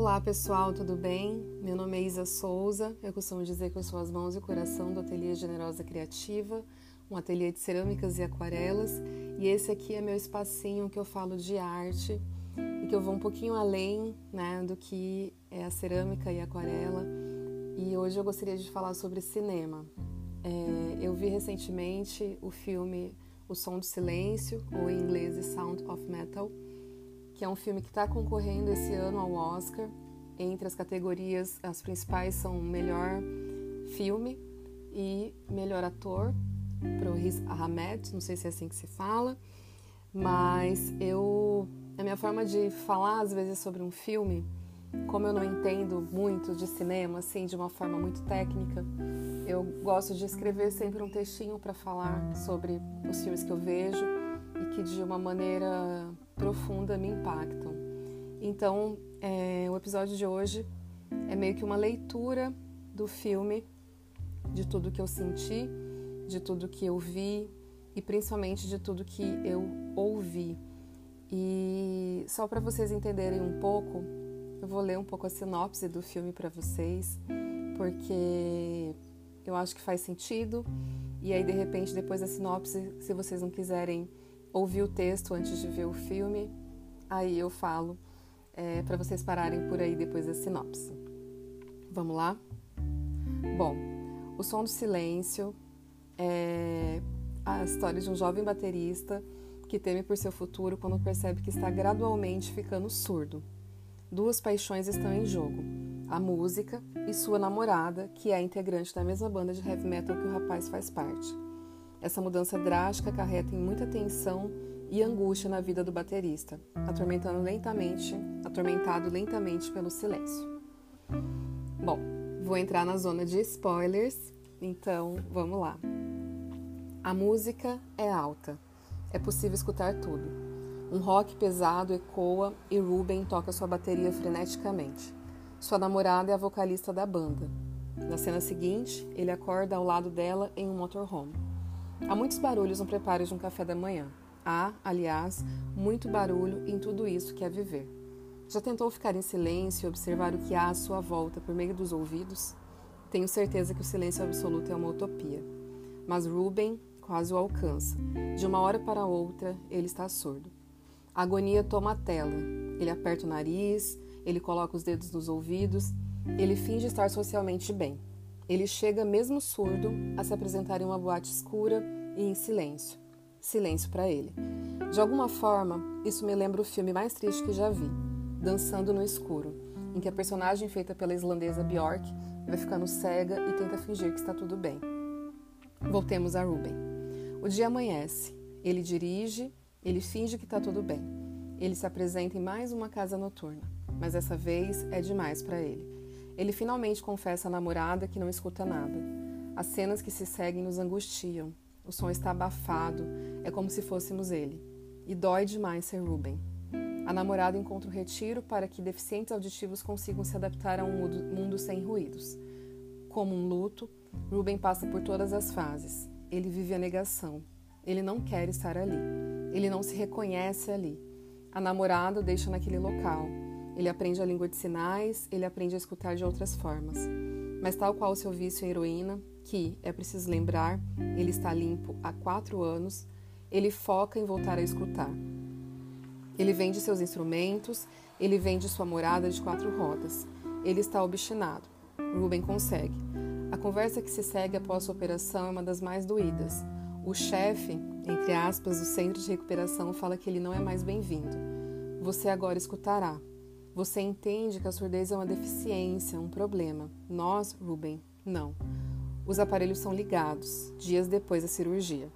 Olá pessoal, tudo bem? Meu nome é Isa Souza. Eu costumo dizer que eu sou as mãos e o coração do Ateliê Generosa Criativa, um ateliê de cerâmicas e aquarelas. E esse aqui é meu espacinho que eu falo de arte e que eu vou um pouquinho além né, do que é a cerâmica e a aquarela. E hoje eu gostaria de falar sobre cinema. É, eu vi recentemente o filme O Som do Silêncio, ou em inglês The Sound of Metal que é um filme que está concorrendo esse ano ao Oscar. Entre as categorias, as principais são melhor filme e melhor ator para o Riz Ahmed, não sei se é assim que se fala, mas eu a minha forma de falar às vezes sobre um filme, como eu não entendo muito de cinema assim de uma forma muito técnica, eu gosto de escrever sempre um textinho para falar sobre os filmes que eu vejo e que de uma maneira profunda me impactam. Então, é, o episódio de hoje é meio que uma leitura do filme, de tudo que eu senti, de tudo que eu vi e principalmente de tudo que eu ouvi. E só para vocês entenderem um pouco, eu vou ler um pouco a sinopse do filme para vocês, porque eu acho que faz sentido. E aí, de repente, depois da sinopse, se vocês não quiserem ouvir o texto antes de ver o filme, aí eu falo é, para vocês pararem por aí depois da sinopse. Vamos lá? Bom, O Som do Silêncio é a história de um jovem baterista que teme por seu futuro quando percebe que está gradualmente ficando surdo. Duas paixões estão em jogo: a música e sua namorada, que é integrante da mesma banda de heavy metal que o rapaz faz parte. Essa mudança drástica acarreta em muita tensão e angústia na vida do baterista, atormentando lentamente, atormentado lentamente pelo silêncio. Bom, vou entrar na zona de spoilers, então vamos lá. A música é alta, é possível escutar tudo. Um rock pesado ecoa e Ruben toca sua bateria freneticamente. Sua namorada é a vocalista da banda. Na cena seguinte, ele acorda ao lado dela em um motorhome. Há muitos barulhos no preparo de um café da manhã. Há, aliás, muito barulho em tudo isso que é viver. Já tentou ficar em silêncio e observar o que há à sua volta por meio dos ouvidos? Tenho certeza que o silêncio absoluto é uma utopia. Mas Ruben quase o alcança. De uma hora para outra, ele está surdo. A agonia toma a tela. Ele aperta o nariz, ele coloca os dedos nos ouvidos, ele finge estar socialmente bem. Ele chega, mesmo surdo, a se apresentar em uma boate escura e em silêncio. Silêncio para ele. De alguma forma, isso me lembra o filme mais triste que já vi, Dançando no Escuro, em que a personagem feita pela islandesa Bjork vai ficando cega e tenta fingir que está tudo bem. Voltemos a Ruben. O dia amanhece. Ele dirige, ele finge que está tudo bem. Ele se apresenta em mais uma casa noturna, mas dessa vez é demais para ele. Ele finalmente confessa à namorada que não escuta nada. As cenas que se seguem nos angustiam. O som está abafado, é como se fôssemos ele. E dói demais ser Ruben. A namorada encontra o retiro para que deficientes auditivos consigam se adaptar a um mundo sem ruídos. Como um luto, Ruben passa por todas as fases. Ele vive a negação. Ele não quer estar ali. Ele não se reconhece ali. A namorada o deixa naquele local. Ele aprende a língua de sinais, ele aprende a escutar de outras formas. Mas, tal qual o seu vício em heroína, que, é preciso lembrar, ele está limpo há quatro anos, ele foca em voltar a escutar. Ele vende seus instrumentos, ele vende sua morada de quatro rodas. Ele está obstinado. Ruben consegue. A conversa que se segue após a operação é uma das mais doídas. O chefe, entre aspas, do centro de recuperação fala que ele não é mais bem-vindo. Você agora escutará. Você entende que a surdez é uma deficiência, um problema. Nós, Ruben, não. Os aparelhos são ligados, dias depois da cirurgia.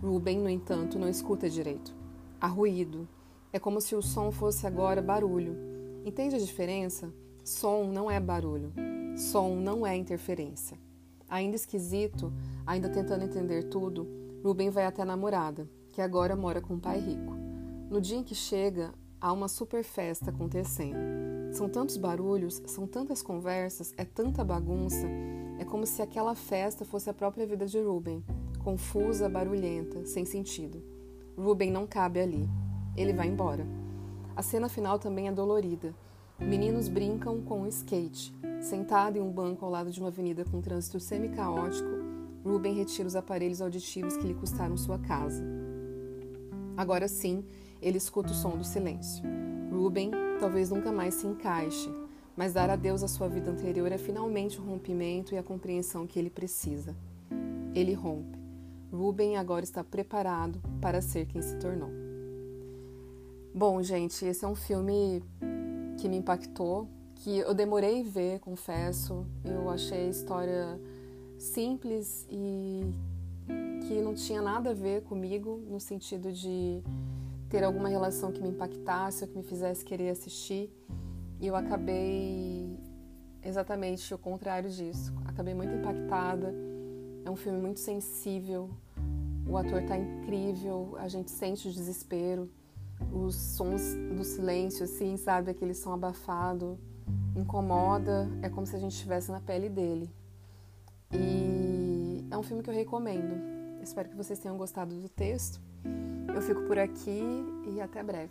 Ruben, no entanto, não escuta direito. Há ruído. É como se o som fosse agora barulho. Entende a diferença? Som não é barulho. Som não é interferência. Ainda esquisito, ainda tentando entender tudo, Ruben vai até a namorada, que agora mora com um pai rico. No dia em que chega, há uma super festa acontecendo. São tantos barulhos, são tantas conversas, é tanta bagunça. É como se aquela festa fosse a própria vida de Ruben, confusa, barulhenta, sem sentido. Ruben não cabe ali. Ele vai embora. A cena final também é dolorida. Meninos brincam com um skate. Sentado em um banco ao lado de uma avenida com trânsito semi-caótico, Ruben retira os aparelhos auditivos que lhe custaram sua casa. Agora sim, ele escuta o som do silêncio. Ruben talvez nunca mais se encaixe, mas dar adeus à sua vida anterior é finalmente o rompimento e a compreensão que ele precisa. Ele rompe. Ruben agora está preparado para ser quem se tornou. Bom, gente, esse é um filme que me impactou, que eu demorei a ver, confesso. Eu achei a história simples e que não tinha nada a ver comigo, no sentido de ter alguma relação que me impactasse ou que me fizesse querer assistir. E eu acabei exatamente o contrário disso. Acabei muito impactada é um filme muito sensível, o ator está incrível, a gente sente o desespero, os sons do silêncio, assim, sabe? Aquele som abafado, incomoda, é como se a gente estivesse na pele dele. E é um filme que eu recomendo. Espero que vocês tenham gostado do texto. Eu fico por aqui e até breve.